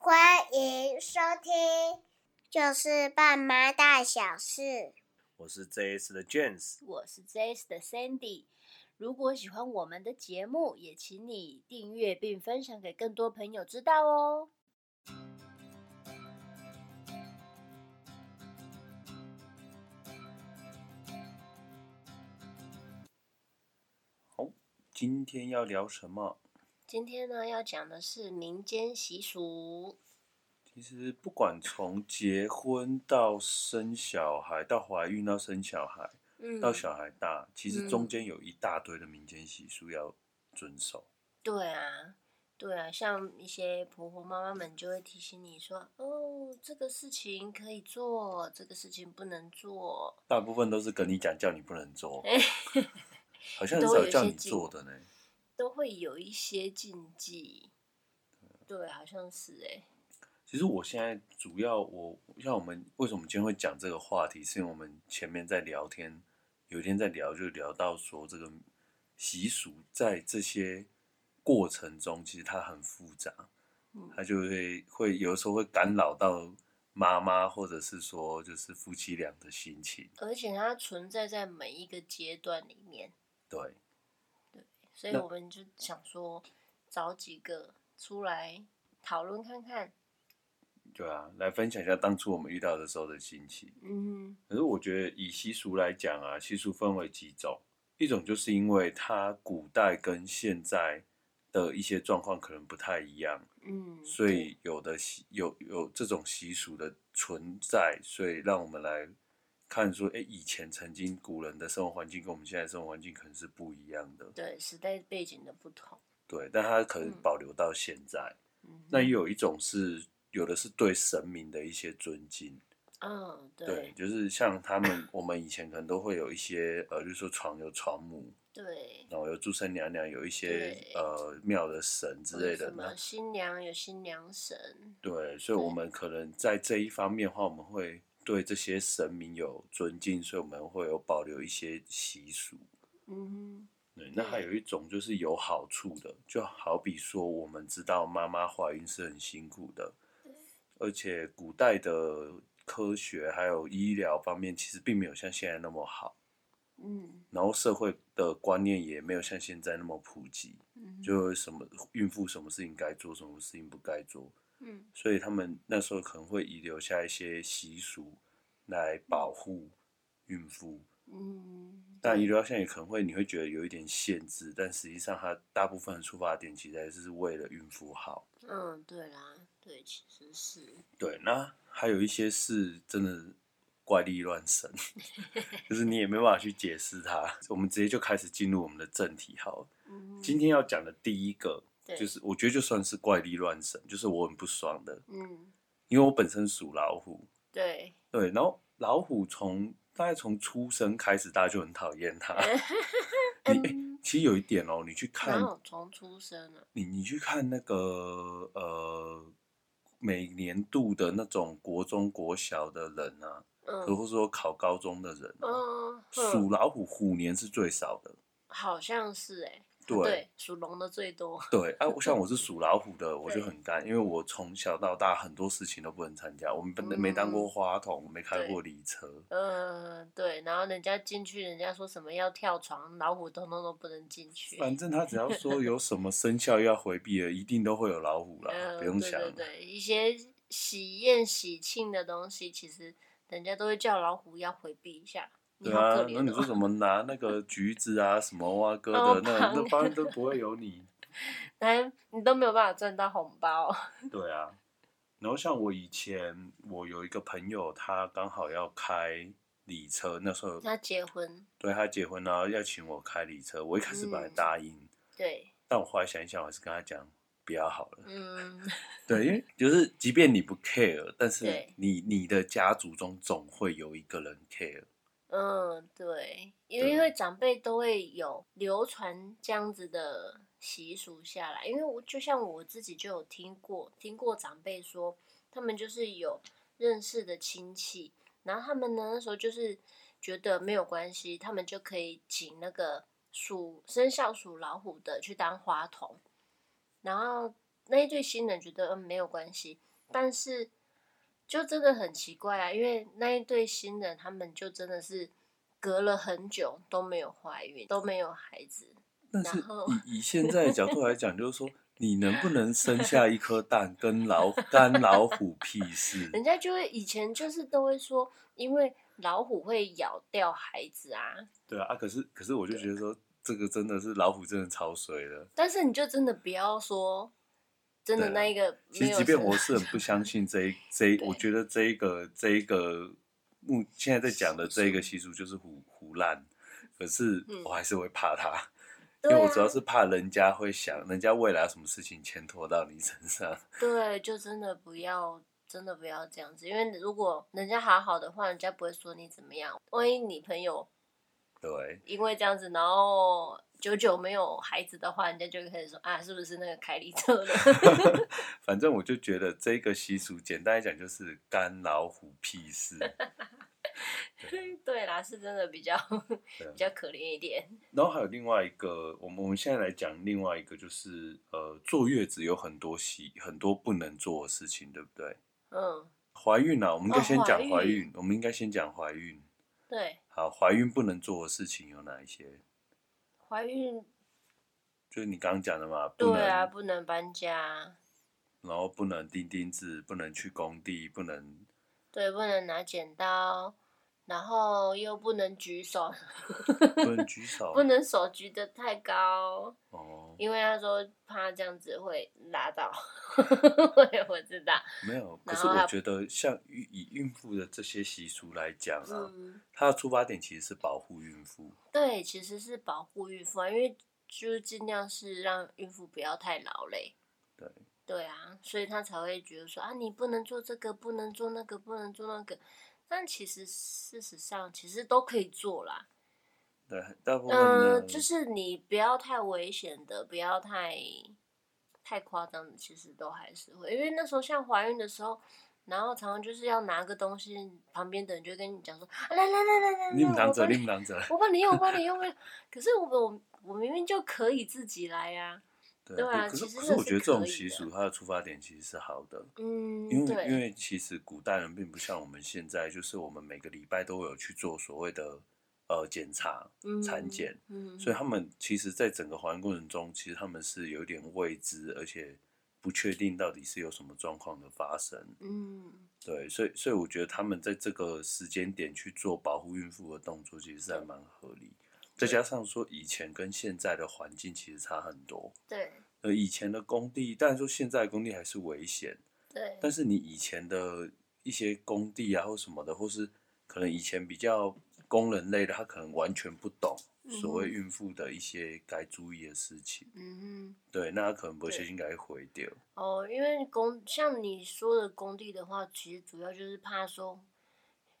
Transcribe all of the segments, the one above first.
欢迎收听，就是爸妈大小事。我是 JS 的 James，我是 JS 的 Sandy。如果喜欢我们的节目，也请你订阅并分享给更多朋友知道哦。好，今天要聊什么？今天呢，要讲的是民间习俗。其实不管从结婚到生小孩，到怀孕到生小孩，嗯，到小孩大，其实中间有一大堆的民间习俗要遵守。对啊，对啊，像一些婆婆妈妈们就会提醒你说：“哦，这个事情可以做，这个事情不能做。”大部分都是跟你讲，叫你不能做，好像很少叫你做的呢。都会有一些禁忌，对，好像是哎。其实我现在主要我像我们为什么今天会讲这个话题，是因为我们前面在聊天，有一天在聊就聊到说这个习俗在这些过程中，其实它很复杂，它就会会有的时候会干扰到妈妈或者是说就是夫妻俩的心情，而且它存在在每一个阶段里面，对。所以我们就想说，找几个出来讨论看看。对啊，来分享一下当初我们遇到的时候的心情。嗯，可是我觉得以习俗来讲啊，习俗分为几种，一种就是因为它古代跟现在的一些状况可能不太一样，嗯，所以有的习有有这种习俗的存在，所以让我们来。看说，哎，以前曾经古人的生活环境跟我们现在生活环境可能是不一样的，对，时代背景的不同，对，但它可能保留到现在。嗯，那也有一种是，有的是对神明的一些尊敬，嗯，对，对，就是像他们，我们以前可能都会有一些，呃，就是说床有床母，对，然后有诸神娘娘，有一些呃庙的神之类的，那新娘有新娘神，对，所以我们可能在这一方面的话，我们会。对这些神明有尊敬，所以我们会有保留一些习俗。嗯，对。那还有一种就是有好处的，就好比说，我们知道妈妈怀孕是很辛苦的，而且古代的科学还有医疗方面其实并没有像现在那么好。嗯，然后社会的观念也没有像现在那么普及。嗯，就什么孕妇什么事情该做，什么事情不该做。嗯，所以他们那时候可能会遗留下一些习俗来保护孕妇。嗯，但遗留到现在也可能会你会觉得有一点限制，但实际上它大部分的出发点其实还是为了孕妇好。嗯，对啦，对，其实是。对，那还有一些是真的怪力乱神，就是你也没办法去解释它。我们直接就开始进入我们的正题好了。嗯，今天要讲的第一个。就是我觉得就算是怪力乱神，就是我很不爽的。嗯，因为我本身属老虎。对对，然后老虎从大概从出生开始，大家就很讨厌它。你、欸、其实有一点哦，你去看从出生啊，你你去看那个呃每年度的那种国中国小的人啊，嗯，或者说考高中的人，啊，嗯，属老虎虎年是最少的，好像是哎，欸。对，属龙的最多。对，哎、啊，像我是 属老虎的，我就很干，因为我从小到大很多事情都不能参加。我们本来没当过花童，嗯、没开过礼车。嗯，对。然后人家进去，人家说什么要跳床，老虎通通都不能进去。反正他只要说有什么生肖要回避的，一定都会有老虎啦，嗯、不用想。对，对对，一些喜宴喜庆的东西，其实人家都会叫老虎要回避一下。对啊，那你说怎么 拿那个橘子啊，什么挖哥的，那那方面都不会有你。哎，你都没有办法赚到红包。对啊，然后像我以前，我有一个朋友，他刚好要开礼车，那时候他结婚，对他结婚，然后要请我开礼车，我一开始本来答应，嗯、对，但我后来想一想，我还是跟他讲不要好了。嗯，对，因为就是即便你不 care，但是你你的家族中总会有一个人 care。嗯，对，因为因为长辈都会有流传这样子的习俗下来，因为我就像我自己就有听过，听过长辈说，他们就是有认识的亲戚，然后他们呢那时候就是觉得没有关系，他们就可以请那个属生肖属老虎的去当花童，然后那一对新人觉得嗯没有关系，但是就真的很奇怪啊，因为那一对新人他们就真的是隔了很久都没有怀孕，都没有孩子。但是以以现在的角度来讲，就是说 你能不能生下一颗蛋，跟老干老虎屁事？人家就会以前就是都会说，因为老虎会咬掉孩子啊。对啊，啊可是可是我就觉得说，这个真的是老虎真的超衰的。但是你就真的不要说，真的那一个，其实即便我是很不 相信这一这一，我觉得这一个这一个目现在在讲的这一个习俗就是胡胡烂，可是我还是会怕它。因为我主要是怕人家会想，人家未来什么事情牵拖到你身上。对，就真的不要，真的不要这样子。因为如果人家好好的话，人家不会说你怎么样。万一你朋友对，因为这样子，然后久久没有孩子的话，人家就开始说啊，是不是那个凯里特了？反正我就觉得这个习俗，简单来讲就是干老虎屁事。对，对啦，是真的比较 比较可怜一点。然后还有另外一个，我们我们现在来讲另外一个，就是呃，坐月子有很多习很多不能做的事情，对不对？嗯。怀孕啊，我们应该先讲怀孕。我们应该先讲怀孕。对。好，怀孕不能做的事情有哪一些？怀孕就是你刚刚讲的嘛。对啊，不能搬家。然后不能钉钉子，不能去工地，不能。对，不能拿剪刀。然后又不能举手，不能举手，不能手举得太高哦，因为他说怕这样子会拉到，我也不知道。没有，可是我觉得像以孕妇的这些习俗来讲啊，嗯、它的出发点其实是保护孕妇。对，其实是保护孕妇啊，因为就是尽量是让孕妇不要太劳累。对。对啊，所以他才会觉得说啊，你不能做这个，不能做那个，不能做那个。但其实事实上，其实都可以做啦。对，大部分嗯，就是你不要太危险的，不要太太夸张的，其实都还是会。因为那时候像怀孕的时候，然后常常就是要拿个东西，旁边的人就跟你讲说：“来来来来来，你们拿着，你们拿着，我帮你用，我帮你用。”可是我我我明明就可以自己来呀。对啊，可是可是我觉得这种习俗它的出发点其实是好的，嗯，因为因为其实古代人并不像我们现在，就是我们每个礼拜都会有去做所谓的呃检查、产检，嗯，所以。他们其实，在整个怀孕过程中，其实他们是有点未知，而且不确定到底是有什么状况的发生，嗯，对，所以所以我觉得他们在这个时间点去做保护孕妇的动作，其实是还蛮合理。再加上说，以前跟现在的环境其实差很多。对。呃，以前的工地，当然说现在的工地还是危险。对。但是你以前的一些工地啊，或什么的，或是可能以前比较工人类的，他可能完全不懂所谓孕妇的一些该注意的事情。嗯哼。对，那他可能不小心该毁掉。哦，因为工像你说的工地的话，其实主要就是怕说，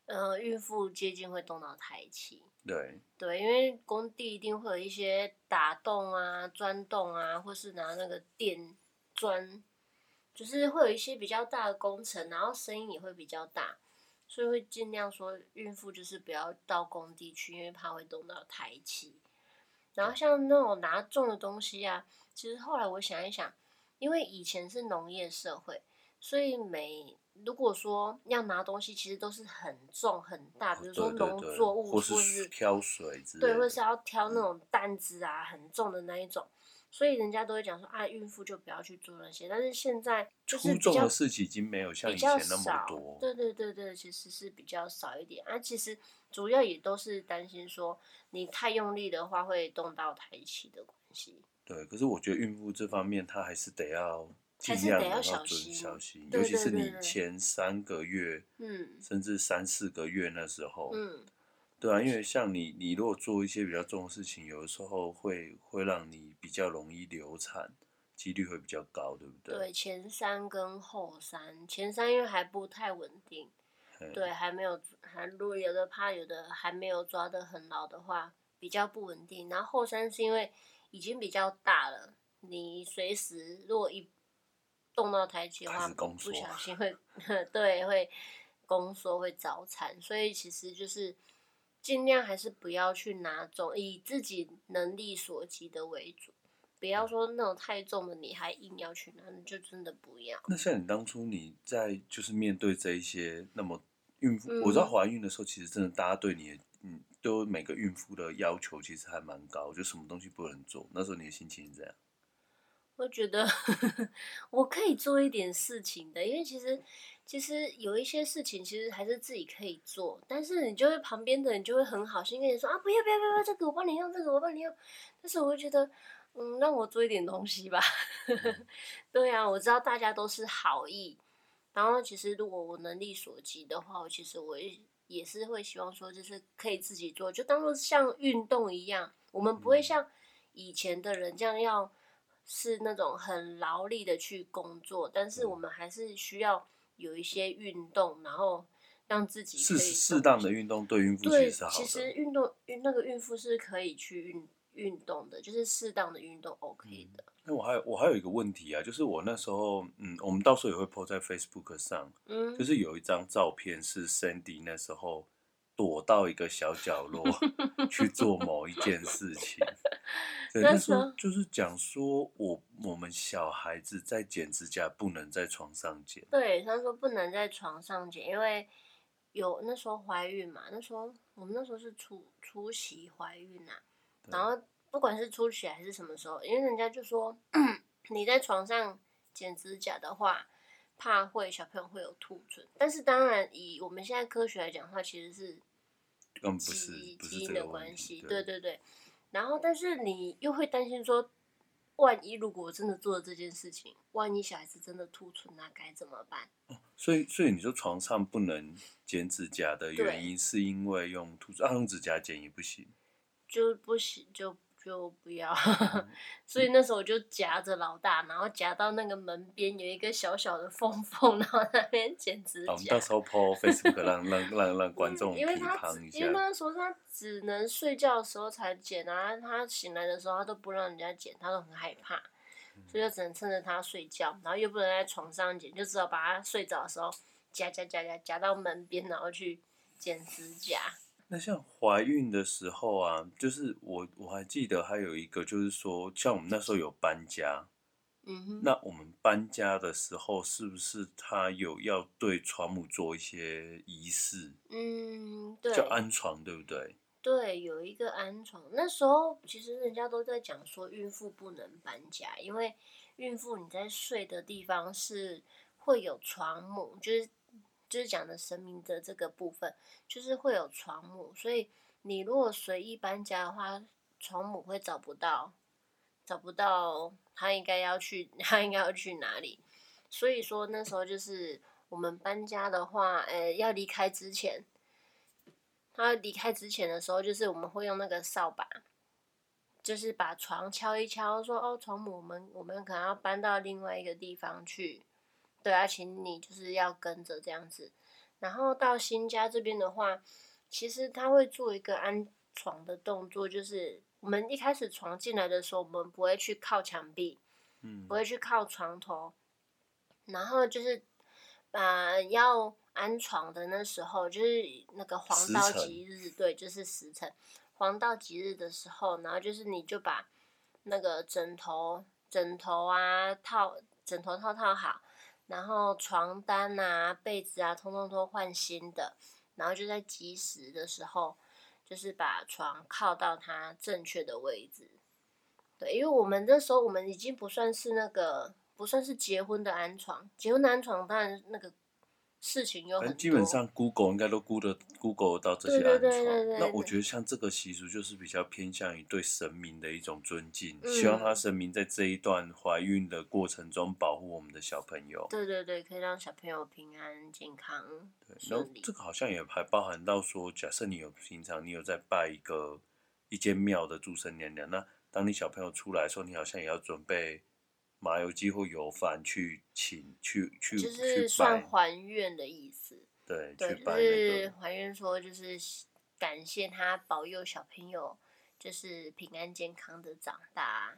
呃，孕妇接近会动到胎气。对对，因为工地一定会有一些打洞啊、钻洞啊，或是拿那个电钻，就是会有一些比较大的工程，然后声音也会比较大，所以会尽量说孕妇就是不要到工地去，因为怕会动到胎气。然后像那种拿重的东西啊，其实后来我想一想，因为以前是农业社会，所以每如果说要拿东西，其实都是很重很大，比如说农作物，或是挑水之类的，对，或是要挑那种担子啊，很重的那一种，所以人家都会讲说啊，孕妇就不要去做那些。但是现在就是比较重的事情已经没有像以前那么多，对对对对，其实是比较少一点啊。其实主要也都是担心说你太用力的话会动到胎气的关系。对，可是我觉得孕妇这方面她还是得要。尽量要小心，小心，尤其是你前三个月，嗯，甚至三四个月那时候，嗯，对啊，因为像你，你如果做一些比较重的事情，有的时候会会让你比较容易流产，几率会比较高，对不对？对，前三跟后三，前三因为还不太稳定，对，还没有，还如果有的怕有的还没有抓得很牢的话，比较不稳定。然后后三是因为已经比较大了，你随时如果一动到胎气的话，不小心会，对，会宫缩，会早产，所以其实就是尽量还是不要去拿重，以自己能力所及的为主。不要说那种太重的，你还硬要去拿，你就真的不要。那像你当初你在就是面对这一些，那么孕妇，嗯、我知道怀孕的时候，其实真的大家对你，嗯，都每个孕妇的要求其实还蛮高，就什么东西不能做。那时候你的心情是怎样？我觉得呵 呵我可以做一点事情的，因为其实其实有一些事情其实还是自己可以做，但是你就会旁边的人就会很好心跟你说啊，不要不要不要，这个我帮你用，这个我帮你用。但是我会觉得，嗯，让我做一点东西吧。对啊，我知道大家都是好意，然后其实如果我能力所及的话，我其实我也也是会希望说，就是可以自己做，就当做像运动一样，我们不会像以前的人这样要。是那种很劳力的去工作，但是我们还是需要有一些运动，然后让自己适适当的运动对孕妇其实是好的。其实运动孕那个孕妇是可以去运运动的，就是适当的运动 OK 的。那、嗯、我还有我还有一个问题啊，就是我那时候嗯，我们到时候也会 po 在 Facebook 上，嗯，就是有一张照片是 Sandy 那时候躲到一个小角落 去做某一件事情。对，那时候就是讲说我我们小孩子在剪指甲不能在床上剪。对，他说不能在床上剪，因为有那时候怀孕嘛，那时候我们那时候是初初期怀孕呐、啊，然后不管是初期还是什么时候，因为人家就说 你在床上剪指甲的话，怕会小朋友会有兔唇，但是当然以我们现在科学来讲的话，其实是根本不是基因的关系，对对对。然后，但是你又会担心说，万一如果我真的做了这件事情，万一小孩子真的兔唇，那该怎么办？哦，所以，所以你说床上不能剪指甲的原因，是因为用兔唇，啊，用指甲剪也不行，就不行就。就不要，所以那时候我就夹着老大，然后夹到那个门边有一个小小的缝缝，然后那边剪指甲。到时候 po Facebook 让让让让观众因为他因为那时候他只能睡觉的时候才剪啊，他醒来的时候他都不让人家剪，他都很害怕，所以就只能趁着他睡觉，然后又不能在床上剪，就只好把他睡着的时候夹夹夹夹夹到门边，然后去剪指甲。那像怀孕的时候啊，就是我我还记得还有一个，就是说像我们那时候有搬家，嗯哼，那我们搬家的时候是不是他有要对床母做一些仪式？嗯，对，叫安床，对不对？对，有一个安床。那时候其实人家都在讲说，孕妇不能搬家，因为孕妇你在睡的地方是会有床母，就是。就是讲的神明的这个部分，就是会有床母，所以你如果随意搬家的话，床母会找不到，找不到他应该要去，他应该要去哪里。所以说那时候就是我们搬家的话，呃，要离开之前，他离开之前的时候，就是我们会用那个扫把，就是把床敲一敲，说哦，床母，我们我们可能要搬到另外一个地方去。对啊，请你就是要跟着这样子，然后到新家这边的话，其实他会做一个安床的动作，就是我们一开始床进来的时候，我们不会去靠墙壁，嗯，不会去靠床头，然后就是呃要安床的那时候，就是那个黄道吉日，对，就是时辰，黄道吉日的时候，然后就是你就把那个枕头、枕头啊套枕头套套好。然后床单啊、被子啊，通通都换新的。然后就在及时的时候，就是把床靠到它正确的位置。对，因为我们那时候我们已经不算是那个，不算是结婚的安床。结婚的安床当然那个。事情有很多，基本上 Google 应该都估得 Google 到这些安床。那我觉得像这个习俗就是比较偏向于对神明的一种尊敬，嗯、希望他神明在这一段怀孕的过程中保护我们的小朋友。对对对，可以让小朋友平安健康。对，然后这个好像也还包含到说，假设你有平常你有在拜一个一间庙的诸神娘娘，那当你小朋友出来的时候，你好像也要准备。麻油鸡或油饭去请去去，就是算还愿的意思。对，对，去拜那个、就是还愿说，就是感谢他保佑小朋友，就是平安健康的长大，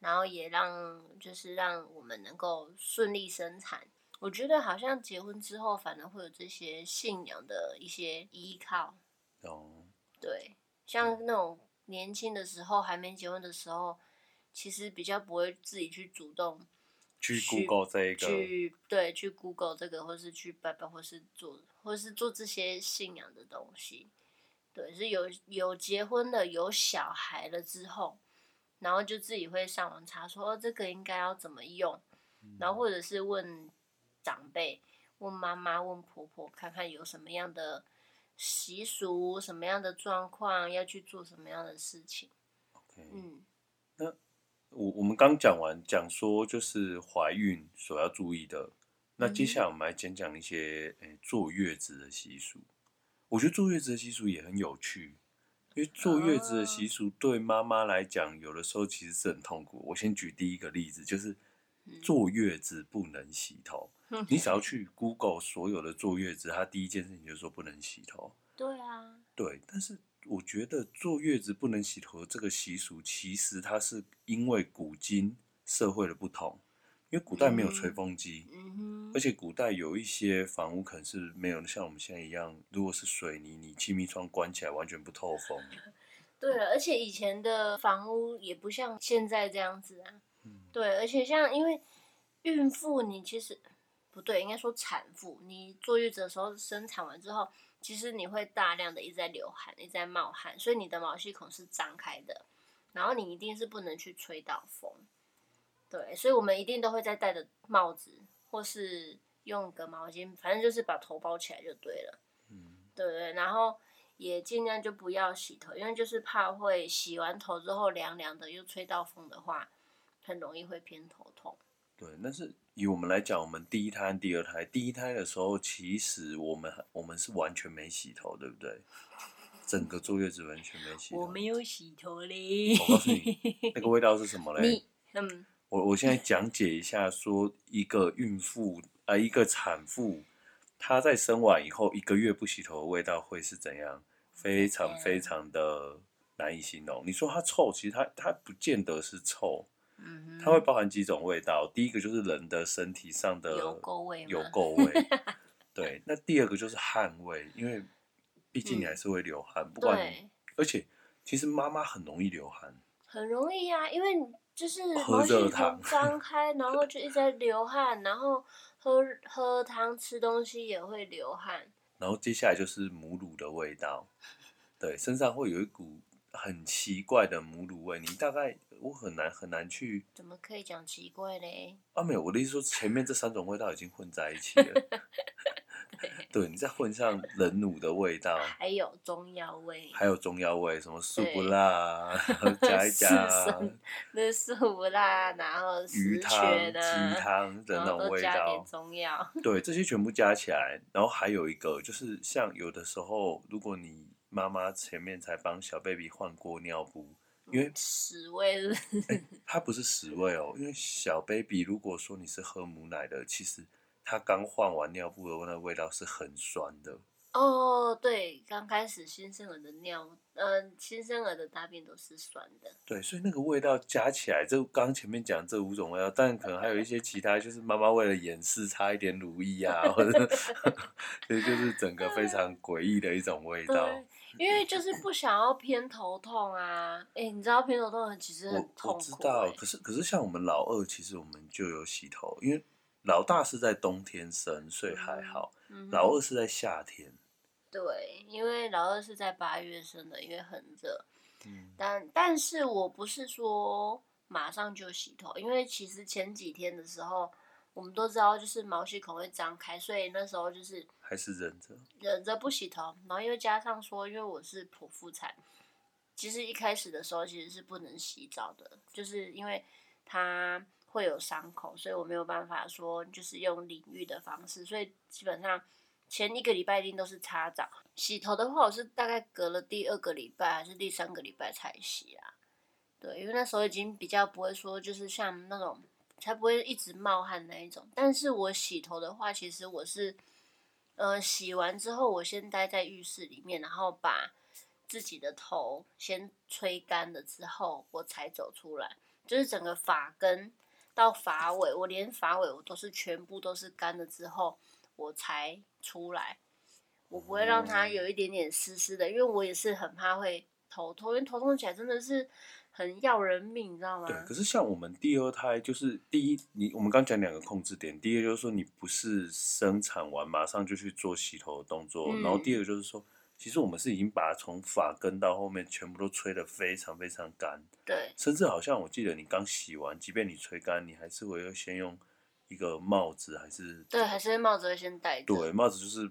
然后也让就是让我们能够顺利生产。我觉得好像结婚之后，反而会有这些信仰的一些依靠。哦，对，像那种年轻的时候还没结婚的时候。其实比较不会自己去主动去 Google 这一个，去对，去 Google 这个，或是去拜拜，或是做，或是做这些信仰的东西。对，是有有结婚的，有小孩了之后，然后就自己会上网查说，哦，这个应该要怎么用，然后或者是问长辈，问妈妈，问婆婆，看看有什么样的习俗，什么样的状况，要去做什么样的事情。嗯，那我我们刚讲完，讲说就是怀孕所要注意的，那接下来我们来讲讲一些诶坐月子的习俗。我觉得坐月子的习俗也很有趣，因为坐月子的习俗对妈妈来讲，有的时候其实是很痛苦。我先举第一个例子，就是坐月子不能洗头。你只要去 Google 所有的坐月子，他第一件事情就是说不能洗头。对啊。对，但是我觉得坐月子不能洗头这个习俗，其实它是因为古今社会的不同。因为古代没有吹风机，而且古代有一些房屋可能是没有像我们现在一样，如果是水泥，你气密窗关起来完全不透风。对了，而且以前的房屋也不像现在这样子啊。嗯、对，而且像因为孕妇，你其实不对，应该说产妇，你坐月子的时候生产完之后，其实你会大量的一直在流汗，一直在冒汗，所以你的毛细孔是张开的，然后你一定是不能去吹到风。对，所以我们一定都会再戴着帽子，或是用个毛巾，反正就是把头包起来就对了。嗯，对对，然后也尽量就不要洗头，因为就是怕会洗完头之后凉凉的，又吹到风的话，很容易会偏头痛。对，但是以我们来讲，我们第一胎、第二胎，第一胎的时候，其实我们我们是完全没洗头，对不对？整个坐月子完全没洗头。我没有洗头嘞。我告诉你，那个味道是什么嘞？你嗯。我我现在讲解一下，说一个孕妇啊、呃，一个产妇，她在生完以后一个月不洗头的味道会是怎样？非常非常的难以形容。你说它臭，其实它它不见得是臭，它会包含几种味道。第一个就是人的身体上的有垢味，有垢味。对，那第二个就是汗味，因为毕竟你还是会流汗，嗯、不管你，而且其实妈妈很容易流汗，很容易呀、啊，因为。就是毛细孔张 开，然后就一直在流汗，然后喝喝汤、吃东西也会流汗。然后接下来就是母乳的味道，对，身上会有一股很奇怪的母乳味。你大概我很难很难去。怎么可以讲奇怪嘞？啊，没有，我的意思说前面这三种味道已经混在一起了。对，你再混上人乳的味道，还有中药味，还有中药味，什么素不辣，加一加，那素不辣，然后鱼汤、鸡汤的那种味道，加点中药。对，这些全部加起来，然后还有一个就是，像有的时候，如果你妈妈前面才帮小 baby 换过尿布，因为屎味它不是屎味哦，因为小 baby 如果说你是喝母奶的，其实。他刚换完尿布的那味道是很酸的哦，对，刚开始新生儿的尿，嗯、呃，新生儿的大便都是酸的。对，所以那个味道加起来，就刚前面讲这五种味道，但可能还有一些其他，就是妈妈为了掩饰差一点乳液啊，或者，所以就是整个非常 诡异的一种味道。对，因为就是不想要偏头痛啊，哎、欸，你知道偏头痛其实很痛苦、欸。我知道，可是可是像我们老二，其实我们就有洗头，因为。老大是在冬天生，所以还好。老二是在夏天。对，因为老二是在八月生的，因为很热。嗯、但但是我不是说马上就洗头，因为其实前几天的时候，我们都知道就是毛细孔会张开，所以那时候就是还是忍着忍着不洗头。然后又加上说，因为我是剖腹产，其实一开始的时候其实是不能洗澡的，就是因为它。会有伤口，所以我没有办法说就是用淋浴的方式，所以基本上前一个礼拜一定都是擦澡。洗头的话，我是大概隔了第二个礼拜还是第三个礼拜才洗啊？对，因为那时候已经比较不会说就是像那种才不会一直冒汗那一种。但是我洗头的话，其实我是，呃，洗完之后我先待在浴室里面，然后把自己的头先吹干了之后，我才走出来，就是整个发根。到发尾，我连发尾我都是全部都是干了之后，我才出来。我不会让它有一点点湿湿的，因为我也是很怕会头痛，因为头痛起来真的是很要人命，你知道吗？对。可是像我们第二胎，就是第一，你我们刚讲两个控制点，第一个就是说你不是生产完马上就去做洗头的动作，嗯、然后第二个就是说，其实我们是已经把从发根到后面全部都吹得非常非常干，对。甚至好像我记得你刚洗完，即便你吹干，你还是会先用一个帽子，还是对，还是帽子会先戴着。对，帽子就是。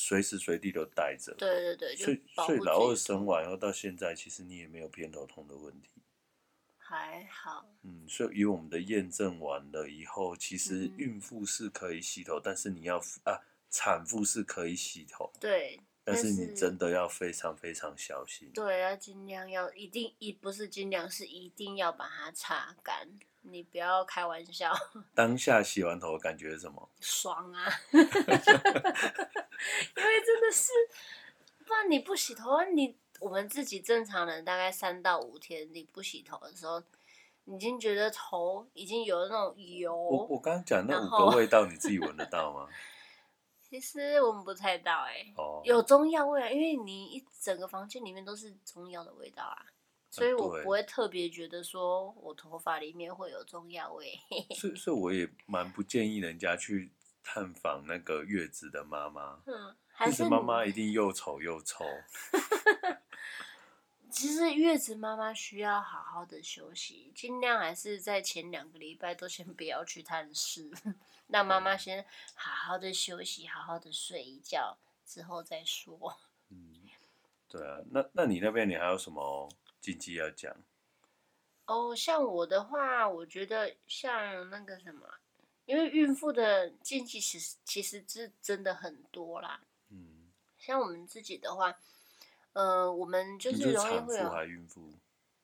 随时随地都带着，对对对，所以所以老二生完以后到现在，其实你也没有偏头痛的问题，还好。嗯，所以以我们的验证完了以后，其实孕妇是可以洗头，嗯、但是你要啊，产妇是可以洗头，对，但是你真的要非常非常小心，对，要尽量要一定一不是尽量是一定要把它擦干。你不要开玩笑。当下洗完头感觉是什么？爽啊！因为真的是，不然你不洗头，你我们自己正常人大概三到五天你不洗头的时候，你已经觉得头已经有那种油。我我刚刚讲那五个味道，你自己闻得到吗？其实闻不太到哎、欸，oh. 有中药味啊，因为你一整个房间里面都是中药的味道啊。所以我不会特别觉得说我头发里面会有中药味。所以，所以我也蛮不建议人家去探访那个月子的妈妈。嗯，月子妈妈一定又丑又臭。其实月子妈妈需要好好的休息，尽量还是在前两个礼拜都先不要去探视，让妈妈先好好的休息，好好的睡一觉之后再说。嗯，对啊，那那你那边你还有什么？禁忌要讲哦，像我的话，我觉得像那个什么，因为孕妇的禁忌其实其实是真的很多啦。嗯，像我们自己的话，呃，我们就是容易会有孕妇，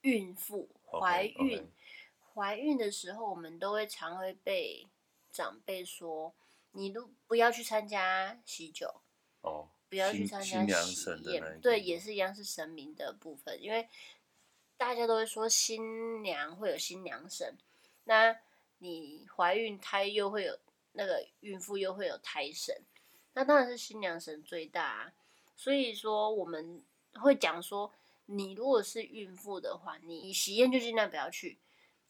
孕妇怀孕怀孕的时候，我们都会常会被长辈说，你都不要去参加喜酒哦，不要去参加喜宴，对，也是一样是神明的部分，因为。大家都会说新娘会有新娘神，那你怀孕胎又会有那个孕妇又会有胎神，那当然是新娘神最大啊。所以说我们会讲说，你如果是孕妇的话，你喜宴就尽量不要去。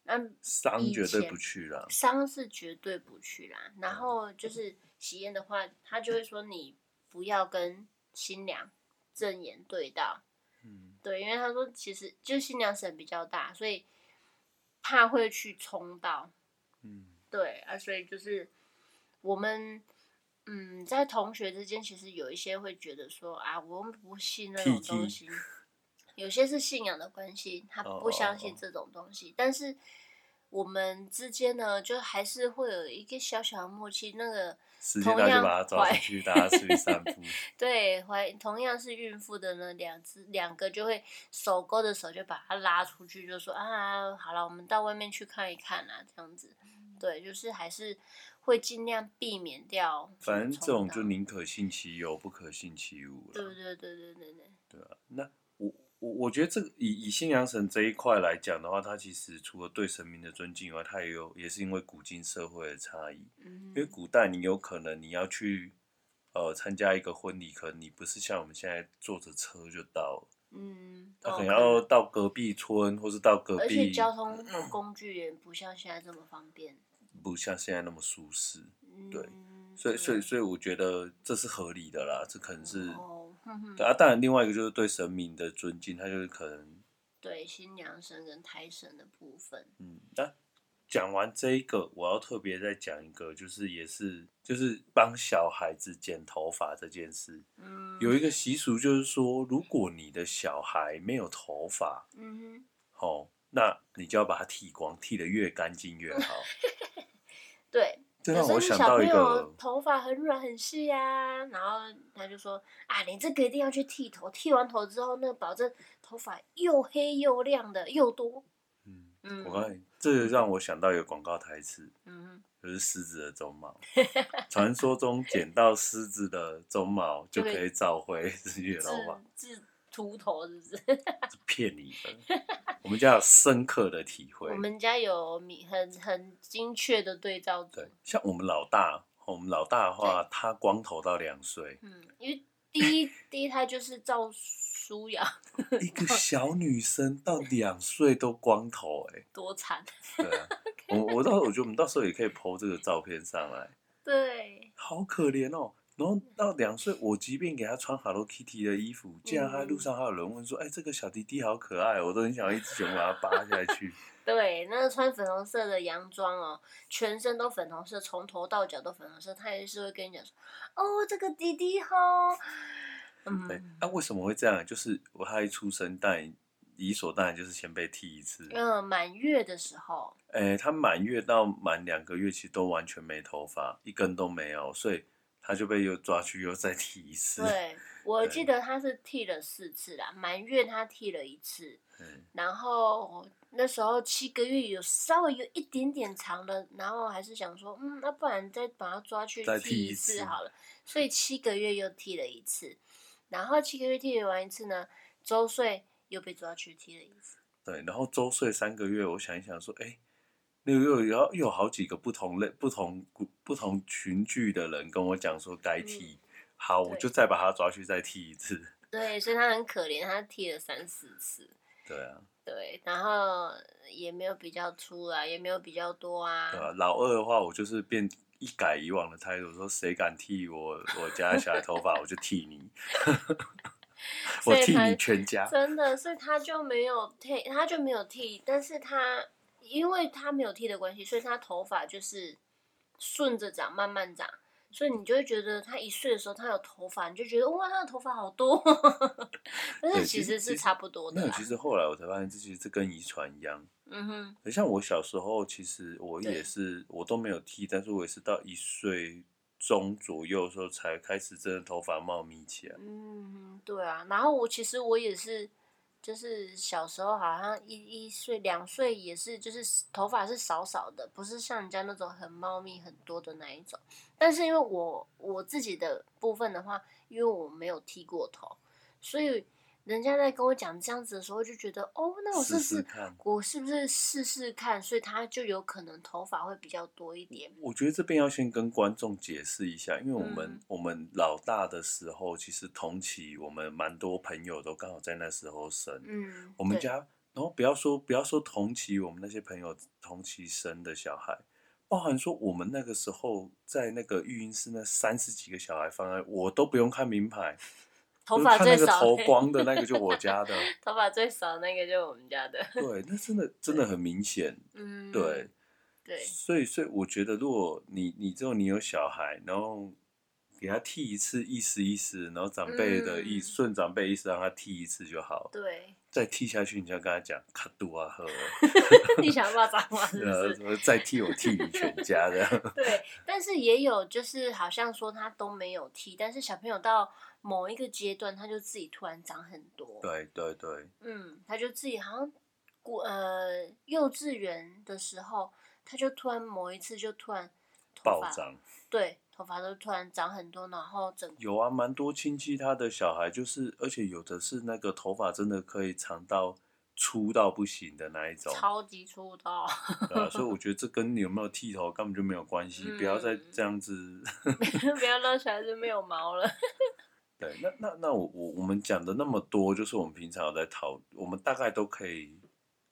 那丧绝对不去了，丧是绝对不去啦。然后就是喜宴的话，他就会说你不要跟新娘正眼对到。对，因为他说其实就新娘神比较大，所以怕会去冲到，嗯，对啊，所以就是我们嗯，在同学之间，其实有一些会觉得说啊，我们不信那种东西，有些是信仰的关系，他不相信这种东西，但是。我们之间呢，就还是会有一个小小的默契。那个时间到就把他抓出去，大家出去散步。对，怀同样是孕妇的呢，两只两个就会手勾着手就把他拉出去，就说啊，好了，我们到外面去看一看啊，这样子。对，就是还是会尽量避免掉。反正这种就宁可信其有，不可信其无。对对对对对对。对啊，那。我我觉得这个以以信仰神这一块来讲的话，它其实除了对神明的尊敬以外，它也有也是因为古今社会的差异。嗯，因为古代你有可能你要去呃参加一个婚礼，可能你不是像我们现在坐着车就到了。嗯，他可能要到隔壁村，或是到隔壁。而且交通工具也不像现在这么方便，不像现在那么舒适。对，所以所以所以我觉得这是合理的啦，这可能是。对啊，当然，另外一个就是对神明的尊敬，他就是可能对新娘神跟胎神的部分。嗯，那讲完这一个，我要特别再讲一个，就是也是就是帮小孩子剪头发这件事。嗯，有一个习俗就是说，如果你的小孩没有头发，嗯哼，好，那你就要把它剃光，剃得越干净越好。对。这让我想到一个，头发很软很细呀，然后他就说啊，你这个一定要去剃头，剃完头之后，那个保证头发又黑又亮的又多。嗯嗯，我刚才这个让我想到一个广告台词，嗯，就是狮子的鬃毛，传说中剪到狮子的鬃毛就可以找回自己的头发。秃头是不是？是骗你的。我们家有深刻的体会。我们家有很很精确的对照组。对，像我们老大，我们老大的话，他光头到两岁。嗯，因为第一第一胎就是照舒雅。一个小女生到两岁都光头，哎，多惨。对啊，我我到我觉得我们到时候也可以 po 这个照片上来。对，好可怜哦。然后到两岁，我即便给他穿 Hello Kitty 的衣服，竟然他在路上还有人问说：“哎、这个小弟弟好可爱。”我都很想一直想把它扒下去。对，那个穿粉红色的洋装哦，全身都粉红色，从头到脚都粉红色，他也是会跟你讲说：“哦，这个弟弟好。”嗯，对，那、啊、为什么会这样？就是我他一出生，但理所当然就是先被剃一次。嗯，满月的时候。哎、欸，他满月到满两个月，其实都完全没头发，一根都没有，所以。他就被又抓去又再剃一次。对，我记得他是剃了四次啦，满月他剃了一次，嗯、然后那时候七个月有稍微有一点点长了，然后还是想说，嗯，那不然再把他抓去剃一次好了，所以七个月又剃了一次，然后七个月剃完一次呢，周岁又被抓去剃了一次。对，然后周岁三个月，我想一想说，哎。又又有又有好几个不同类、不同不同群聚的人跟我讲说该剃，嗯、好，我就再把他抓去再剃一次。对，所以他很可怜，他剃了三四次。对啊。对，然后也没有比较粗啊，也没有比较多啊。对啊，老二的话，我就是变一改以往的态度，说谁敢剃我我家小孩头发，我就剃你。我剃你全家。真的，所以他就没有剃，他就没有剃，但是他。因为他没有剃的关系，所以他头发就是顺着长，慢慢长，所以你就会觉得他一岁的时候他有头发，你就觉得哇，他的头发好多，但是其实是差不多的。没有，其实后来我才发现，这其实这跟遗传一样。嗯哼。很像我小时候，其实我也是，我都没有剃，但是我也是到一岁中左右的时候才开始真的头发茂密起来。嗯哼，对啊。然后我其实我也是。就是小时候好像一一岁两岁也是，就是头发是少少的，不是像人家那种很茂密很多的那一种。但是因为我我自己的部分的话，因为我没有剃过头，所以。人家在跟我讲这样子的时候，就觉得哦，那我试试，我是不是试试看？所以他就有可能头发会比较多一点。我觉得这边要先跟观众解释一下，因为我们、嗯、我们老大的时候，其实同期我们蛮多朋友都刚好在那时候生。嗯，我们家，然后不要说不要说同期，我们那些朋友同期生的小孩，包含说我们那个时候在那个育婴室那三十几个小孩放在，我都不用看名牌。头发最少，头光的那个 就我家的。头发最少那个就我们家的。对，那真的 真的很明显。嗯，对，对。所以，所以我觉得，如果你你之后你有小孩，然后给他剃一次，意思意思，然后长辈的意顺、嗯、长辈意思让他剃一次就好。对。再剃下去，你就要跟他讲卡杜啊呵。你想骂脏话是不是？再剃我剃你全家的。对，但是也有就是好像说他都没有剃，但是小朋友到。某一个阶段，他就自己突然长很多。对对对。嗯，他就自己好像，过呃幼稚园的时候，他就突然某一次就突然暴涨。对，头发都突然长很多，然后整有啊，蛮多亲戚他的小孩就是，而且有的是那个头发真的可以长到粗到不行的那一种，超级粗到。对啊，所以我觉得这跟你有没有剃头根本就没有关系，嗯、不要再这样子，不要让小孩子没有毛了。对，那那那我我我们讲的那么多，就是我们平常有在讨，我们大概都可以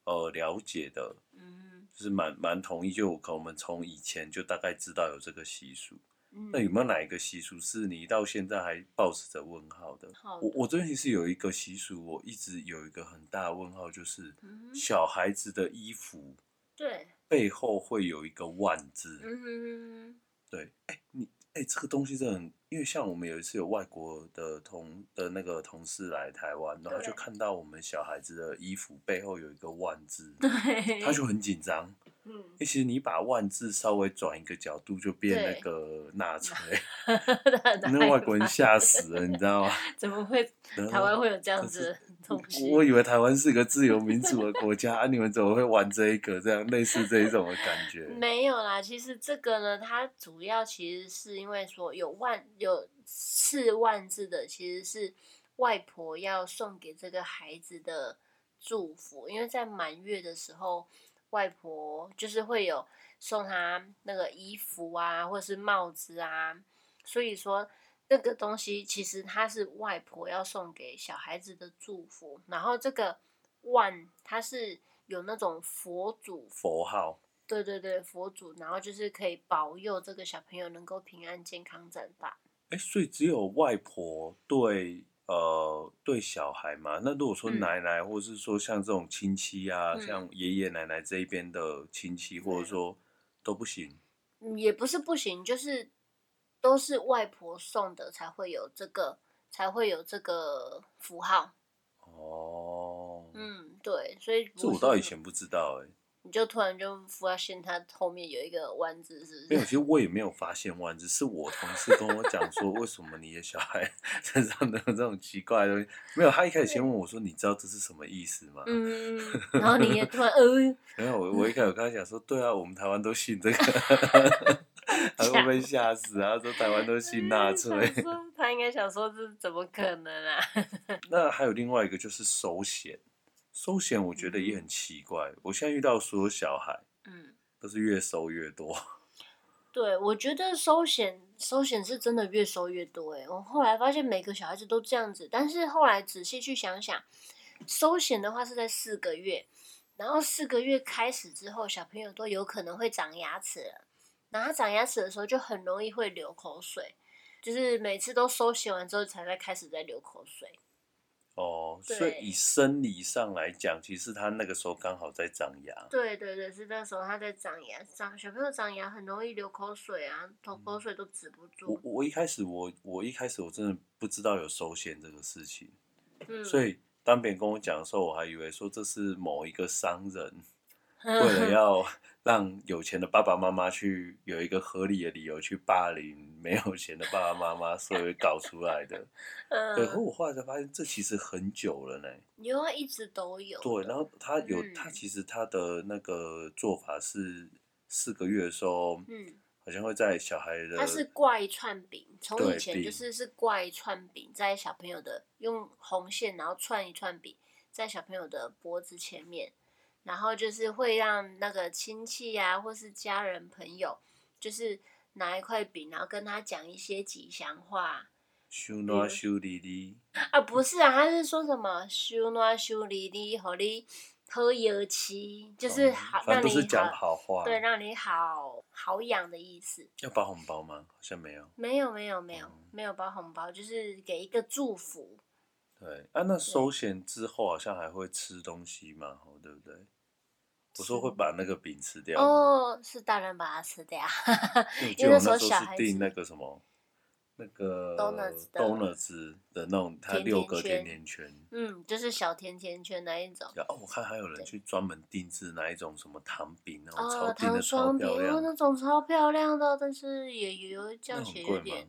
呃了解的，嗯，就是蛮蛮同意，就可能我们从以前就大概知道有这个习俗，嗯，那有没有哪一个习俗是你到现在还保持着问号的？好的，我我这边其实有一个习俗，我一直有一个很大的问号，就是小孩子的衣服，对，背后会有一个万字，嗯哼，对，哎，你哎，这个东西真的很。因为像我们有一次有外国的同的那个同事来台湾，然后就看到我们小孩子的衣服背后有一个万字，对，他就很紧张。嗯，其实你把万字稍微转一个角度，就变那个纳 粹，那外国人吓死了，你知道吗？怎么会台湾会有这样子？我以为台湾是个自由民主的国家 啊，你们怎么会玩这一个这样类似这一种的感觉？没有啦，其实这个呢，它主要其实是因为说有万有四万字的，其实是外婆要送给这个孩子的祝福，因为在满月的时候。外婆就是会有送他那个衣服啊，或者是帽子啊，所以说这个东西其实它是外婆要送给小孩子的祝福，然后这个万它是有那种佛祖佛号，对对对，佛祖，然后就是可以保佑这个小朋友能够平安健康长大。哎，所以只有外婆对呃对小孩嘛？那如果说奶奶，嗯、或者是说像这种亲戚啊，嗯、像爷爷奶奶这一边的亲戚，或者说都不行？也不是不行，就是。都是外婆送的，才会有这个，才会有这个符号。哦，嗯，对，所以这我到以前不知道哎。你就突然就发现它后面有一个弯字，是不是？没有，其实我也没有发现弯字，是我同事跟我讲说，为什么你的小孩 身上都有这种奇怪的东西？没有，他一开始先问我说：“你知道这是什么意思吗？”嗯，然后你也突然呃，没有，我我一开始跟他讲说：“对啊，我们台湾都信这个。” 他会被吓死啊！说台湾都信纳粹，他应该想说这怎么可能啊？那还有另外一个就是收钱，收钱我觉得也很奇怪。我现在遇到所有小孩，嗯，都是越收越多。对，我觉得收钱收钱是真的越收越多。哎，我后来发现每个小孩子都这样子，但是后来仔细去想想，收钱的话是在四个月，然后四个月开始之后，小朋友都有可能会长牙齿了。然后长牙齿的时候就很容易会流口水，就是每次都收洗完之后才在开始在流口水。哦，所以以生理上来讲，其实他那个时候刚好在长牙。对对对，是那时候他在长牙，长小朋友长牙很容易流口水啊，头口水都止不住。我我一开始我我一开始我真的不知道有收涎这个事情，嗯，所以当别人跟我讲的时候，我还以为说这是某一个商人。为了要让有钱的爸爸妈妈去有一个合理的理由去霸凌没有钱的爸爸妈妈，所以搞出来的。嗯，对。可我后来才发现，这其实很久了呢。有啊，一直都有。对，然后他有、嗯、他其实他的那个做法是四个月的时候，嗯，好像会在小孩的，他是挂一串饼，从以前就是是挂一串饼在小朋友的用红线，然后串一串饼在小朋友的脖子前面。然后就是会让那个亲戚呀、啊，或是家人朋友，就是拿一块饼，然后跟他讲一些吉祥话。啊，不是啊，他是说什么修暖收利利，和你好有气，就是好让你讲好话，对，让你好好养的意思。要包红包吗？好像没有。没有没有没有、嗯、没有包红包，就是给一个祝福。对啊，那收钱之后好像还会吃东西嘛，对不对？我说会把那个饼吃掉哦，是大人把它吃掉，因为那时候是订那个什么，那个 donuts 的那种，它六个甜甜圈，嗯，就是小甜甜圈那一种。哦，我看还有人去专门定制那一种什么糖饼，那种超甜的超漂亮，那种超漂亮的，但是也有价钱有点，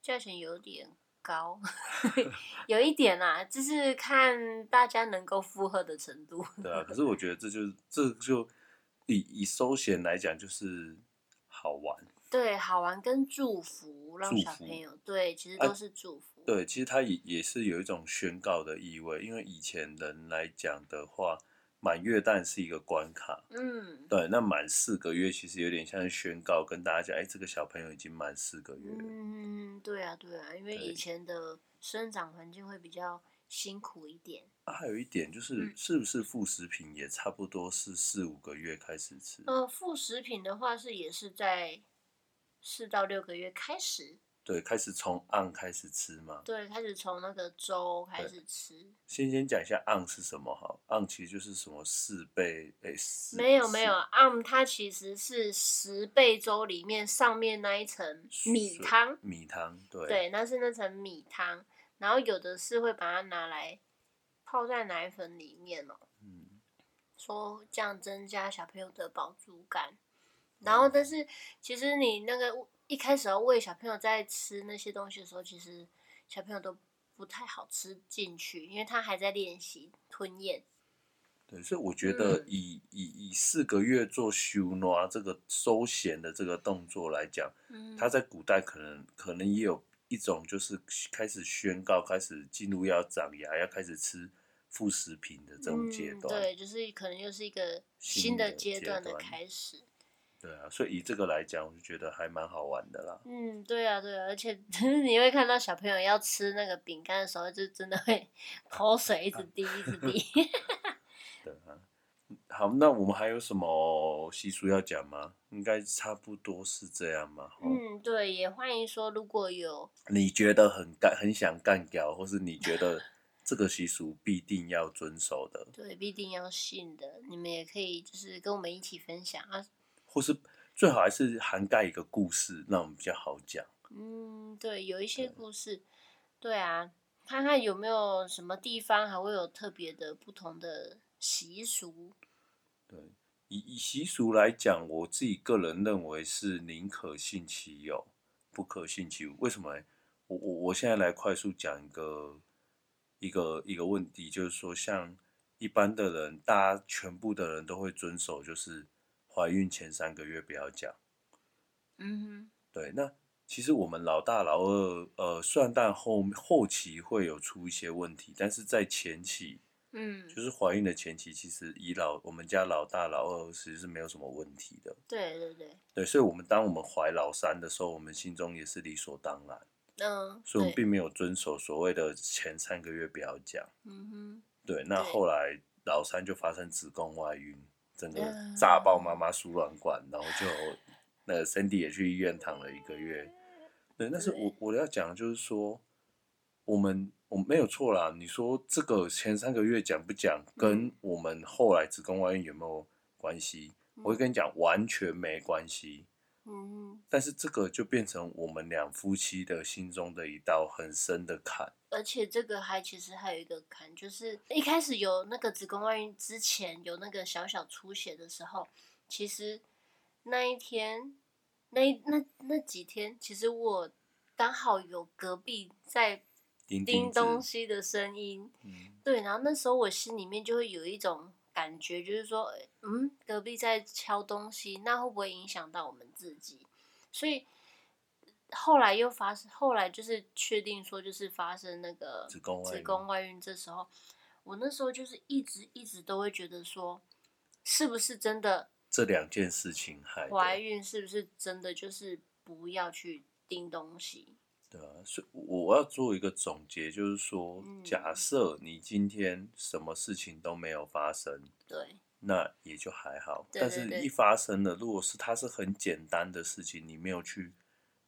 价钱有点。高，有一点啦，就是看大家能够负荷的程度。对啊，可是我觉得这就这就以以收涎来讲，就是好玩。对，好玩跟祝福，让小朋友对，其实都是祝福。啊，对，其实它也也是有一种宣告的意味，因为以前人来讲的话。满月蛋是一个关卡，嗯，对，那满四个月其实有点像宣告，跟大家讲，哎，这个小朋友已经满四个月了。嗯，对啊，对啊，因为以前的生长环境会比较辛苦一点。啊，还有一点就是，嗯、是不是副食品也差不多是四五个月开始吃？呃，副食品的话是也是在四到六个月开始。对，开始从昂开始吃嘛。对，开始从那个粥开始吃。先先讲一下昂是什么哈，昂其实就是什么四倍诶，四没有没有，昂它其实是十倍粥里面上面那一层米汤。米汤，对。对，那是那层米汤，然后有的是会把它拿来泡在奶粉里面哦。嗯。说这样增加小朋友的饱足感，然后但是其实你那个。一开始要喂小朋友在吃那些东西的时候，其实小朋友都不太好吃进去，因为他还在练习吞咽。对，所以我觉得以、嗯、以以四个月做收暖这个收涎的这个动作来讲，嗯，他在古代可能可能也有一种就是开始宣告，开始进入要长牙，要开始吃副食品的这种阶段。嗯、对，就是可能又是一个新的阶段的开始。对啊，所以以这个来讲，我就觉得还蛮好玩的啦。嗯，对啊，对啊，而且 你会看到小朋友要吃那个饼干的时候，就真的会 口水一直滴，一直滴。对啊。好，那我们还有什么习俗要讲吗？应该差不多是这样嘛？嗯，对，也欢迎说，如果有你觉得很干、很想干掉，或是你觉得这个习俗必定要遵守的，对，必定要信的，你们也可以就是跟我们一起分享啊。或是最好还是涵盖一个故事，那我们比较好讲。嗯，对，有一些故事，对，对啊，看看有没有什么地方还会有特别的不同的习俗。对，以以习俗来讲，我自己个人认为是宁可信其有，不可信其无。为什么？我我我现在来快速讲一个一个一个问题，就是说，像一般的人，大家全部的人都会遵守，就是怀孕前三个月不要讲。嗯哼，对。那其实我们老大老二，呃，虽然但后后期会有出一些问题，但是在前期。嗯，就是怀孕的前期，其实以老我们家老大老二其实是没有什么问题的。对对对。对，所以，我们当我们怀老三的时候，我们心中也是理所当然。嗯。所以，我们并没有遵守所谓的前三个月不要讲。嗯哼。对，那后来老三就发生子宫外孕，整个炸爆妈妈输卵管，然后就那个 Cindy 也去医院躺了一个月。对，但是我我要讲的就是说，我们。我没有错啦，你说这个前三个月讲不讲，跟我们后来子宫外孕有没有关系？我会跟你讲，完全没关系。嗯，但是这个就变成我们两夫妻的心中的一道很深的坎。而且这个还其实还有一个坎，就是一开始有那个子宫外孕之前有那个小小出血的时候，其实那一天那那那几天，其实我刚好有隔壁在。叮东西的声音，嗯，对，然后那时候我心里面就会有一种感觉，就是说，嗯，隔壁在敲东西，那会不会影响到我们自己？所以后来又发生，后来就是确定说，就是发生那个子宫子宫外孕。这时候，我那时候就是一直一直都会觉得说，是不是真的？这两件事情还怀孕是不是真的？就是不要去盯东西。对啊，所以我要做一个总结，就是说，嗯、假设你今天什么事情都没有发生，对，那也就还好。对对对，但是，一发生了，如果是它是很简单的事情，你没有去，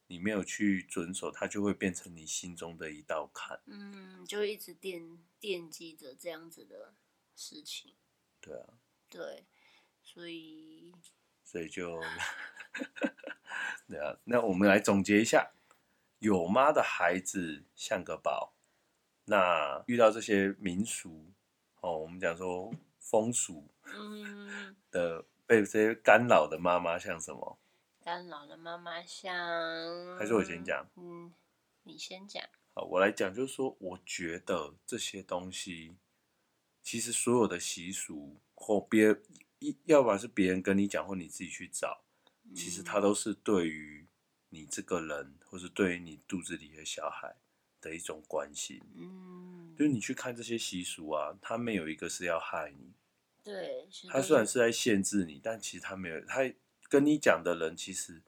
你没有去遵守，它就会变成你心中的一道坎。嗯，就一直惦惦记着这样子的事情。对啊。对，所以，所以就，对啊，那我们来总结一下。有妈的孩子像个宝。那遇到这些民俗哦，我们讲说风俗 的被这些干扰的妈妈像什么？干扰的妈妈像……还是我先讲？嗯，你先讲。好，我来讲，就是说，我觉得这些东西，其实所有的习俗或别一，要不然是别人跟你讲，或你自己去找，其实它都是对于。你这个人，或是对于你肚子里的小孩的一种关心，嗯，就是你去看这些习俗啊，他没有一个是要害你，对，他虽然是在限制你，但其实他没有，他跟你讲的人，其实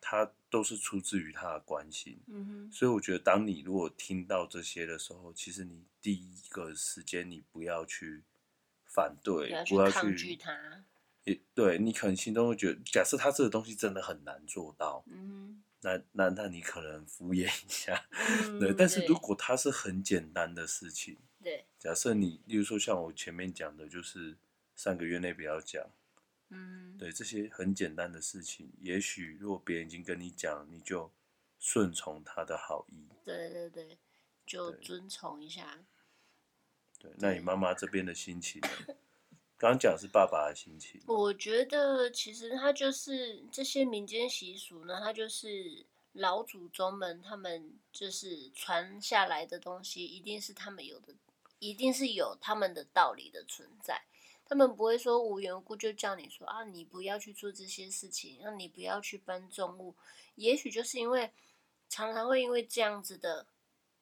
他都是出自于他的关心，嗯哼，所以我觉得，当你如果听到这些的时候，其实你第一个时间你不要去反对，不要去抗拒他。也对，你可能心中会觉得，假设他这个东西真的很难做到，嗯，那那那你可能敷衍一下，嗯、对。但是如果它是很简单的事情，对，假设你，例如说像我前面讲的，就是三个月内不要讲，嗯，对，这些很简单的事情，也许如果别人已经跟你讲，你就顺从他的好意，对对对，就遵从一下。对，对那你妈妈这边的心情呢？刚讲是爸爸的心情。我觉得其实他就是这些民间习俗呢，他就是老祖宗们他们就是传下来的东西，一定是他们有的，一定是有他们的道理的存在。他们不会说无缘故就叫你说啊，你不要去做这些事情，让你不要去搬重物。也许就是因为常常会因为这样子的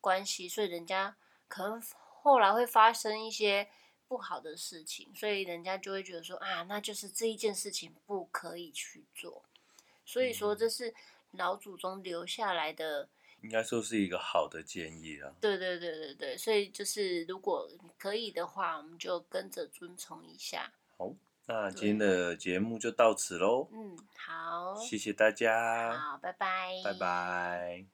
关系，所以人家可能后来会发生一些。不好的事情，所以人家就会觉得说啊，那就是这一件事情不可以去做。所以说这是老祖宗留下来的，应该说是一个好的建议啊。对对对对对，所以就是如果可以的话，我们就跟着遵从一下。好，那今天的节目就到此喽。嗯，好，谢谢大家。好，拜拜。拜拜。